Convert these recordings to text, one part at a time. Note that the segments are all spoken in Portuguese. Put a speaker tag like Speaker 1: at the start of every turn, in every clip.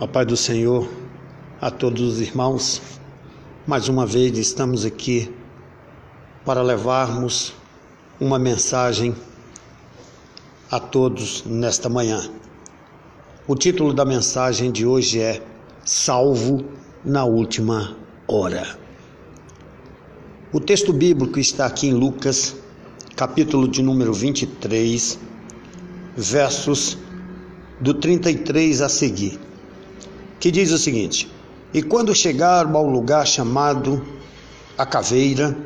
Speaker 1: A paz do Senhor a todos os irmãos. Mais uma vez estamos aqui para levarmos uma mensagem a todos nesta manhã. O título da mensagem de hoje é Salvo na última hora. O texto bíblico está aqui em Lucas, capítulo de número 23, versos do 33 a seguir que diz o seguinte: E quando chegaram ao lugar chamado a caveira,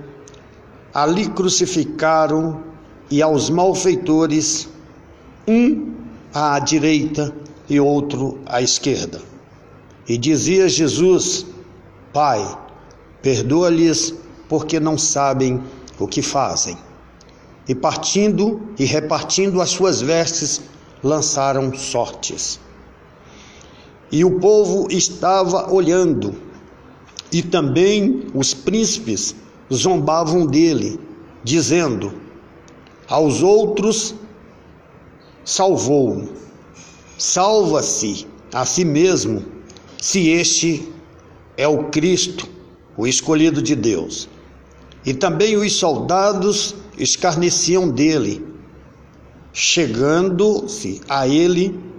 Speaker 1: ali crucificaram e aos malfeitores, um à direita e outro à esquerda. E dizia Jesus: Pai, perdoa-lhes, porque não sabem o que fazem. E partindo e repartindo as suas vestes, lançaram sortes. E o povo estava olhando, e também os príncipes zombavam dele, dizendo: Aos outros salvou, salva-se a si mesmo, se este é o Cristo, o escolhido de Deus. E também os soldados escarneciam dele, chegando-se a ele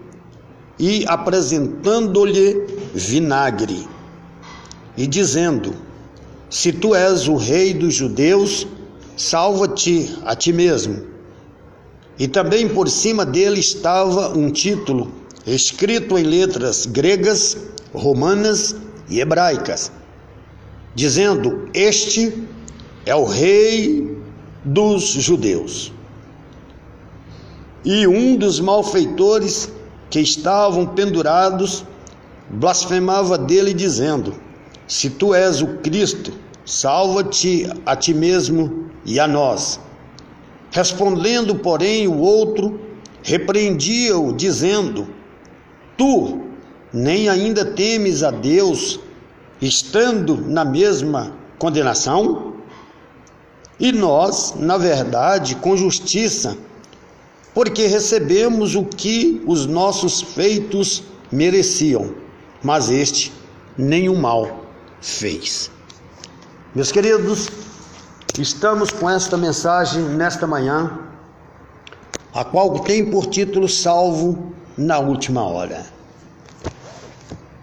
Speaker 1: e apresentando-lhe vinagre, e dizendo: Se tu és o rei dos judeus, salva-te a ti mesmo. E também por cima dele estava um título escrito em letras gregas, romanas e hebraicas, dizendo: Este é o rei dos judeus. E um dos malfeitores que estavam pendurados blasfemava dele, dizendo: Se tu és o Cristo, salva-te a ti mesmo e a nós. Respondendo, porém, o outro repreendia-o, dizendo: Tu nem ainda temes a Deus, estando na mesma condenação? E nós, na verdade, com justiça, porque recebemos o que os nossos feitos mereciam, mas este nenhum mal fez. Meus queridos, estamos com esta mensagem nesta manhã, a qual tem por título Salvo na última hora.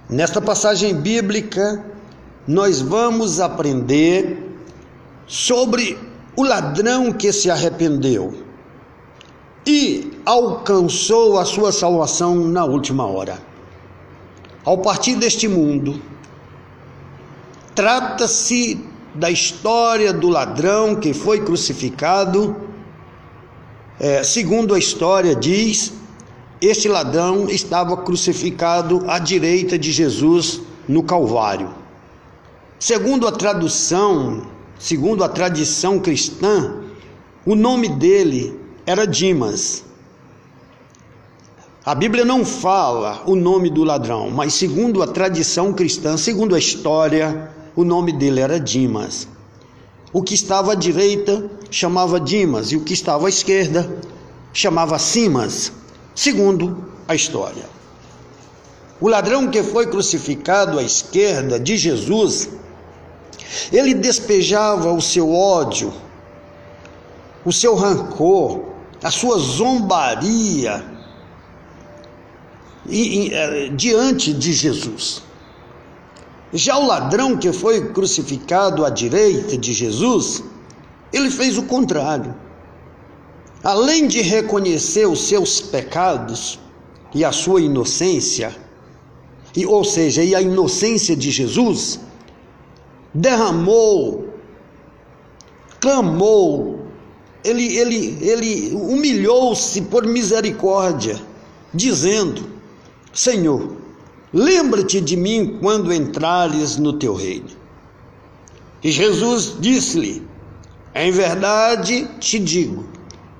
Speaker 1: Nesta passagem bíblica, nós vamos aprender sobre o ladrão que se arrependeu e alcançou a sua salvação na última hora. Ao partir deste mundo, trata-se da história do ladrão que foi crucificado. É, segundo a história diz, este ladrão estava crucificado à direita de Jesus no Calvário. Segundo a tradução, segundo a tradição cristã, o nome dele era Dimas. A Bíblia não fala o nome do ladrão, mas segundo a tradição cristã, segundo a história, o nome dele era Dimas. O que estava à direita chamava Dimas e o que estava à esquerda chamava Simas, segundo a história. O ladrão que foi crucificado à esquerda de Jesus, ele despejava o seu ódio, o seu rancor, a sua zombaria é, diante de Jesus. Já o ladrão que foi crucificado à direita de Jesus, ele fez o contrário. Além de reconhecer os seus pecados e a sua inocência, e, ou seja, e a inocência de Jesus, derramou, clamou ele, ele, ele humilhou-se por misericórdia, dizendo: Senhor, lembra-te de mim quando entrares no teu reino. E Jesus disse-lhe: Em verdade te digo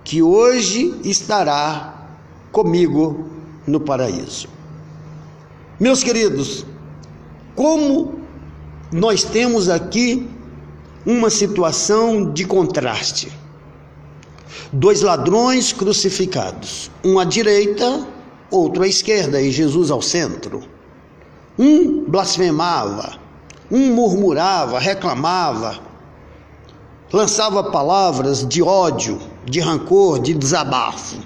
Speaker 1: que hoje estará comigo no paraíso. Meus queridos, como nós temos aqui uma situação de contraste dois ladrões crucificados, um à direita, outro à esquerda e Jesus ao centro. Um blasfemava, um murmurava, reclamava, lançava palavras de ódio, de rancor, de desabafo.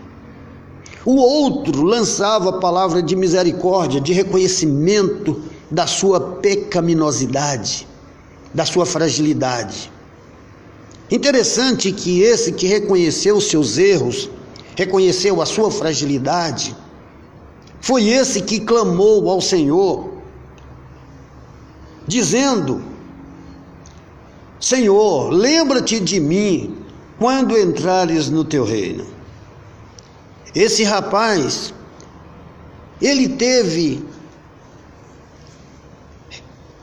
Speaker 1: O outro lançava palavra de misericórdia, de reconhecimento da sua pecaminosidade, da sua fragilidade. Interessante que esse que reconheceu seus erros, reconheceu a sua fragilidade, foi esse que clamou ao Senhor, dizendo: Senhor, lembra-te de mim quando entrares no teu reino. Esse rapaz, ele teve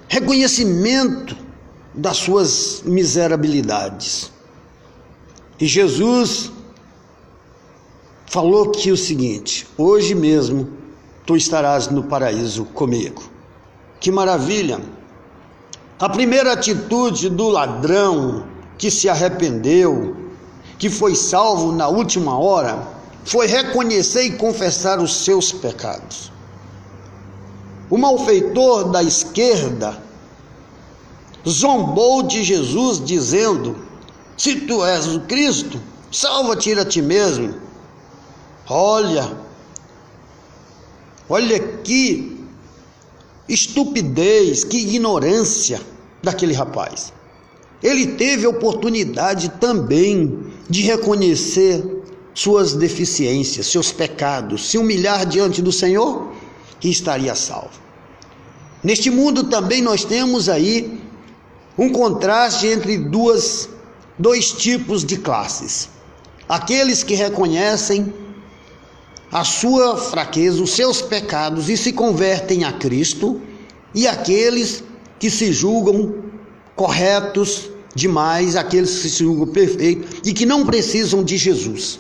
Speaker 1: reconhecimento das suas miserabilidades. E Jesus falou que o seguinte: hoje mesmo tu estarás no paraíso comigo. Que maravilha! A primeira atitude do ladrão que se arrependeu, que foi salvo na última hora, foi reconhecer e confessar os seus pecados. O malfeitor da esquerda zombou de Jesus, dizendo: Se tu és o Cristo, salva-te a ti mesmo. Olha, olha que estupidez, que ignorância daquele rapaz. Ele teve a oportunidade também de reconhecer suas deficiências, seus pecados, se humilhar diante do Senhor e estaria salvo. Neste mundo também nós temos aí um contraste entre duas, dois tipos de classes. Aqueles que reconhecem a sua fraqueza, os seus pecados e se convertem a Cristo, e aqueles que se julgam corretos demais, aqueles que se julgam perfeitos e que não precisam de Jesus.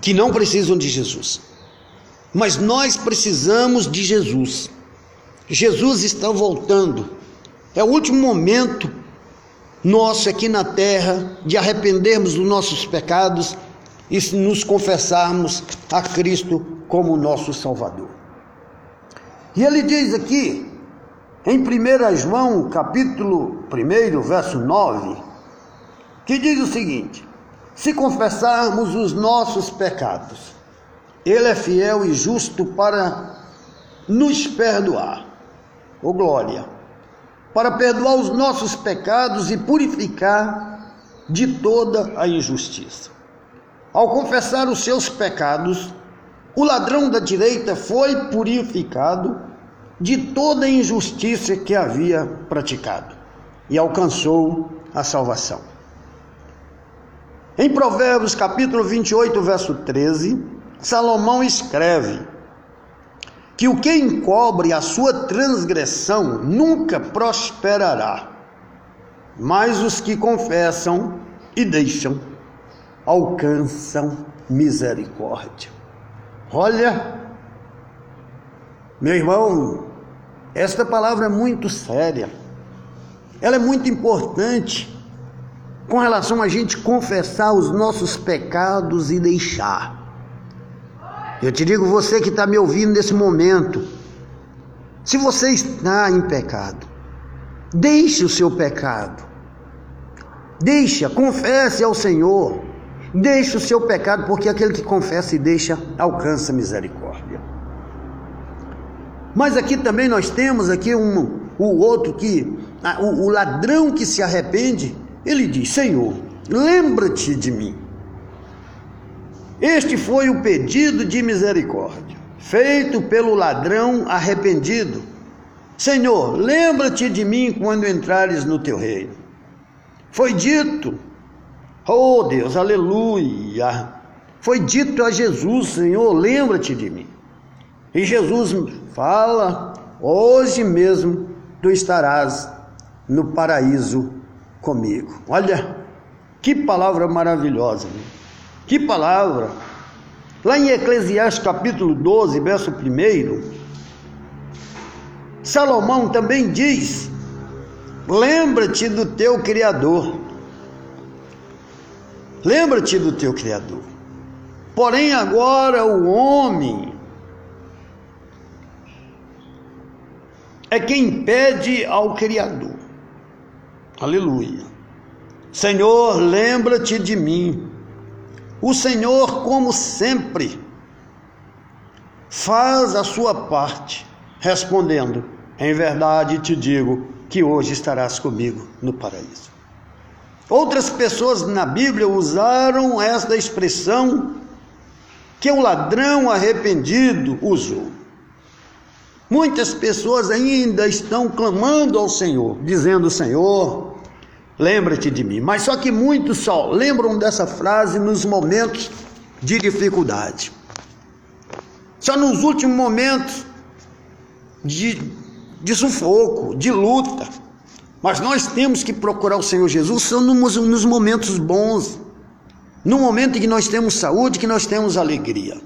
Speaker 1: Que não precisam de Jesus. Mas nós precisamos de Jesus. Jesus está voltando. É o último momento nosso aqui na terra de arrependermos dos nossos pecados e nos confessarmos a Cristo como nosso Salvador. E ele diz aqui, em 1 João, capítulo 1, verso 9, que diz o seguinte: Se confessarmos os nossos pecados, Ele é fiel e justo para nos perdoar. Ô oh, glória! Para perdoar os nossos pecados e purificar de toda a injustiça. Ao confessar os seus pecados, o ladrão da direita foi purificado de toda a injustiça que havia praticado e alcançou a salvação. Em Provérbios capítulo 28, verso 13, Salomão escreve: que o que encobre a sua transgressão nunca prosperará, mas os que confessam e deixam alcançam misericórdia. Olha, meu irmão, esta palavra é muito séria, ela é muito importante com relação a gente confessar os nossos pecados e deixar. Eu te digo, você que está me ouvindo nesse momento, se você está em pecado, deixe o seu pecado, deixa, confesse ao Senhor, deixe o seu pecado, porque aquele que confessa e deixa alcança misericórdia. Mas aqui também nós temos aqui um, o outro que, o, o ladrão que se arrepende, ele diz: Senhor, lembra-te de mim este foi o pedido de misericórdia, feito pelo ladrão arrependido. Senhor, lembra-te de mim quando entrares no teu reino. Foi dito, oh Deus, aleluia. Foi dito a Jesus, Senhor, lembra-te de mim. E Jesus fala: hoje mesmo tu estarás no paraíso comigo. Olha, que palavra maravilhosa. Né? Que palavra! Lá em Eclesiastes capítulo 12, verso 1, Salomão também diz: Lembra-te do teu Criador. Lembra-te do teu Criador. Porém, agora o homem é quem pede ao Criador. Aleluia. Senhor, lembra-te de mim. O Senhor, como sempre, faz a sua parte, respondendo: Em verdade te digo que hoje estarás comigo no paraíso. Outras pessoas na Bíblia usaram esta expressão que o ladrão arrependido usou. Muitas pessoas ainda estão clamando ao Senhor, dizendo: Senhor, lembra-te de mim. Mas só que muitos só lembram dessa frase nos momentos de dificuldade. Só nos últimos momentos de, de sufoco, de luta. Mas nós temos que procurar o Senhor Jesus só nos, nos momentos bons, no momento em que nós temos saúde, que nós temos alegria.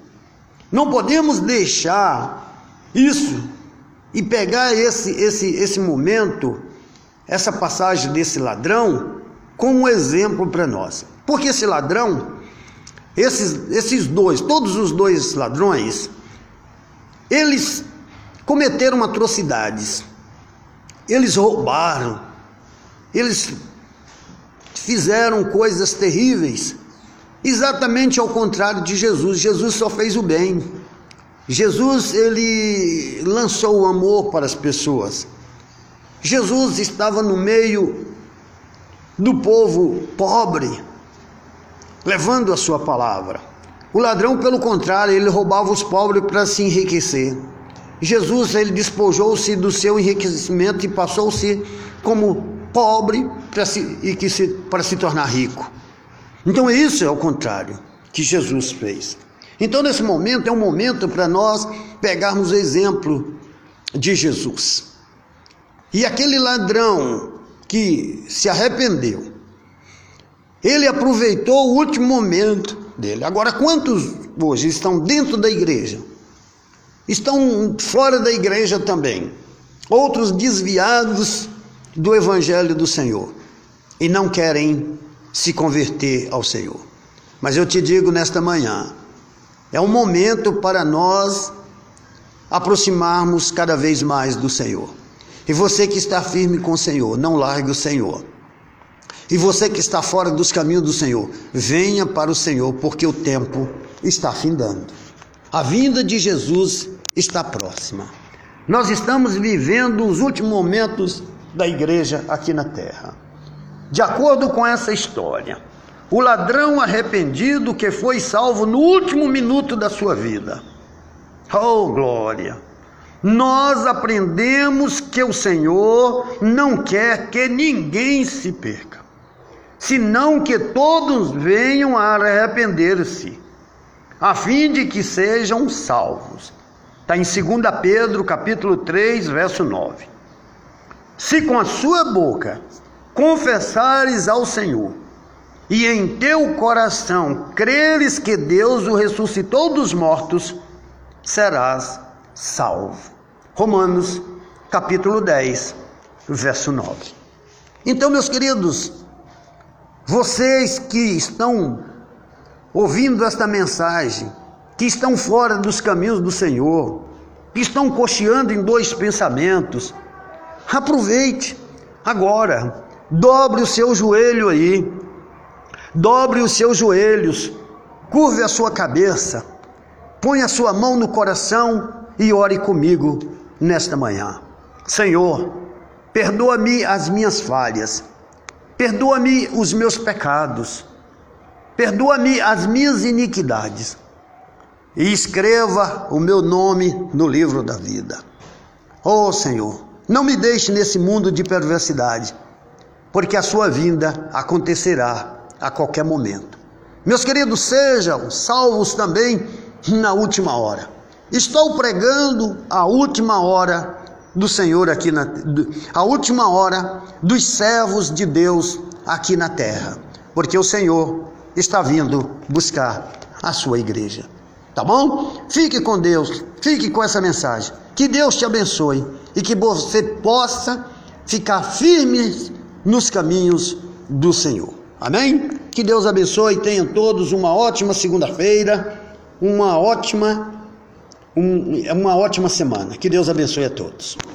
Speaker 1: Não podemos deixar isso e pegar esse, esse, esse momento, essa passagem desse ladrão, como exemplo para nós. Porque esse ladrão, esses, esses dois, todos os dois ladrões, eles cometeram atrocidades, eles roubaram, eles fizeram coisas terríveis, exatamente ao contrário de Jesus. Jesus só fez o bem. Jesus ele lançou o amor para as pessoas. Jesus estava no meio do povo pobre, levando a sua palavra. O ladrão, pelo contrário, ele roubava os pobres para se enriquecer. Jesus ele despojou-se do seu enriquecimento e passou-se como pobre para se, e que se, para se tornar rico. Então isso é o contrário que Jesus fez. Então nesse momento é um momento para nós pegarmos o exemplo de Jesus. E aquele ladrão que se arrependeu, ele aproveitou o último momento dele. Agora, quantos hoje estão dentro da igreja? Estão fora da igreja também. Outros desviados do evangelho do Senhor e não querem se converter ao Senhor. Mas eu te digo nesta manhã, é um momento para nós aproximarmos cada vez mais do Senhor. E você que está firme com o Senhor, não largue o Senhor. E você que está fora dos caminhos do Senhor, venha para o Senhor, porque o tempo está findando. A vinda de Jesus está próxima. Nós estamos vivendo os últimos momentos da igreja aqui na terra. De acordo com essa história, o ladrão arrependido que foi salvo no último minuto da sua vida. Oh, glória! Nós aprendemos que o Senhor não quer que ninguém se perca senão que todos venham a arrepender-se, a fim de que sejam salvos. Está em 2 Pedro, capítulo 3, verso 9. Se com a sua boca confessares ao Senhor, e em teu coração creres que Deus o ressuscitou dos mortos, serás salvo. Romanos, capítulo 10, verso 9. Então, meus queridos, vocês que estão ouvindo esta mensagem, que estão fora dos caminhos do Senhor, que estão cocheando em dois pensamentos, aproveite agora, dobre o seu joelho aí, dobre os seus joelhos, curve a sua cabeça, põe a sua mão no coração e ore comigo nesta manhã. Senhor, perdoa-me as minhas falhas Perdoa-me os meus pecados, perdoa-me as minhas iniquidades, e escreva o meu nome no livro da vida. Oh Senhor, não me deixe nesse mundo de perversidade, porque a sua vinda acontecerá a qualquer momento. Meus queridos, sejam salvos também na última hora. Estou pregando a última hora do Senhor aqui na a última hora dos servos de Deus aqui na terra, porque o Senhor está vindo buscar a sua igreja. Tá bom? Fique com Deus, fique com essa mensagem. Que Deus te abençoe e que você possa ficar firme nos caminhos do Senhor. Amém? Que Deus abençoe e tenham todos uma ótima segunda-feira, uma ótima um, uma ótima semana. Que Deus abençoe a todos.